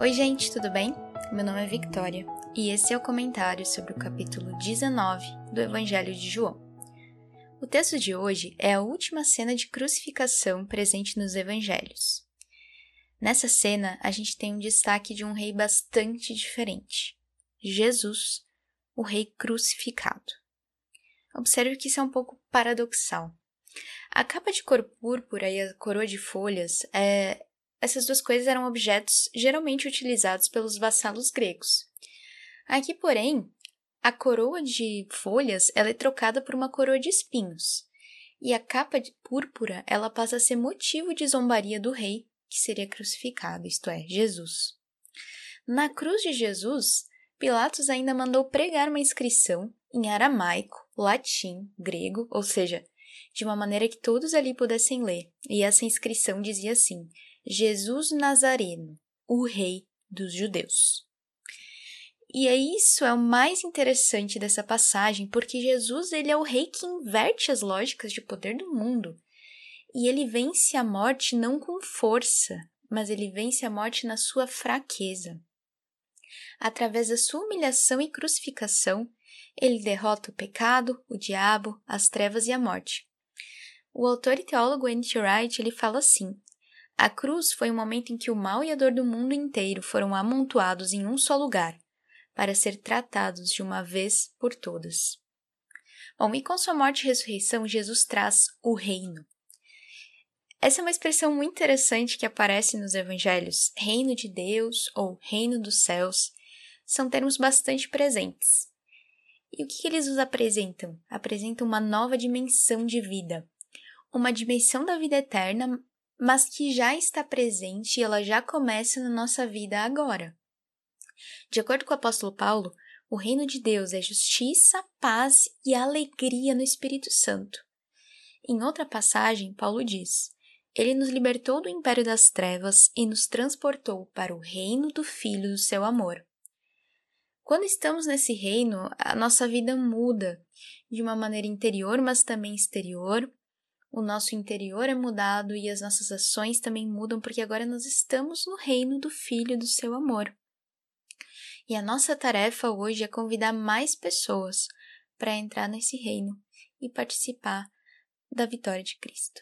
Oi, gente, tudo bem? Meu nome é Victoria e esse é o comentário sobre o capítulo 19 do Evangelho de João. O texto de hoje é a última cena de crucificação presente nos evangelhos. Nessa cena, a gente tem um destaque de um rei bastante diferente: Jesus, o rei crucificado. Observe que isso é um pouco paradoxal. A capa de cor púrpura e a coroa de folhas é, essas duas coisas eram objetos geralmente utilizados pelos vassalos gregos. Aqui, porém, a coroa de folhas ela é trocada por uma coroa de espinhos, e a capa de púrpura ela passa a ser motivo de zombaria do rei que seria crucificado, isto é, Jesus. Na cruz de Jesus, Pilatos ainda mandou pregar uma inscrição em aramaico, latim, grego, ou seja, de uma maneira que todos ali pudessem ler, e essa inscrição dizia assim: Jesus Nazareno, o Rei dos Judeus. E é isso é o mais interessante dessa passagem, porque Jesus ele é o rei que inverte as lógicas de poder do mundo. E ele vence a morte não com força, mas ele vence a morte na sua fraqueza. Através da sua humilhação e crucificação, ele derrota o pecado, o diabo, as trevas e a morte. O autor e teólogo N.T. Wright ele fala assim: a cruz foi o momento em que o mal e a dor do mundo inteiro foram amontoados em um só lugar, para ser tratados de uma vez por todas. Bom, e com sua morte e ressurreição, Jesus traz o reino. Essa é uma expressão muito interessante que aparece nos evangelhos. Reino de Deus ou reino dos céus são termos bastante presentes. E o que, que eles nos apresentam? Apresentam uma nova dimensão de vida, uma dimensão da vida eterna mas que já está presente e ela já começa na nossa vida agora. De acordo com o apóstolo Paulo, o reino de Deus é justiça, paz e alegria no Espírito Santo. Em outra passagem, Paulo diz: Ele nos libertou do império das trevas e nos transportou para o reino do Filho do seu amor. Quando estamos nesse reino, a nossa vida muda de uma maneira interior, mas também exterior, o nosso interior é mudado e as nossas ações também mudam, porque agora nós estamos no reino do Filho do seu amor. E a nossa tarefa hoje é convidar mais pessoas para entrar nesse reino e participar da vitória de Cristo.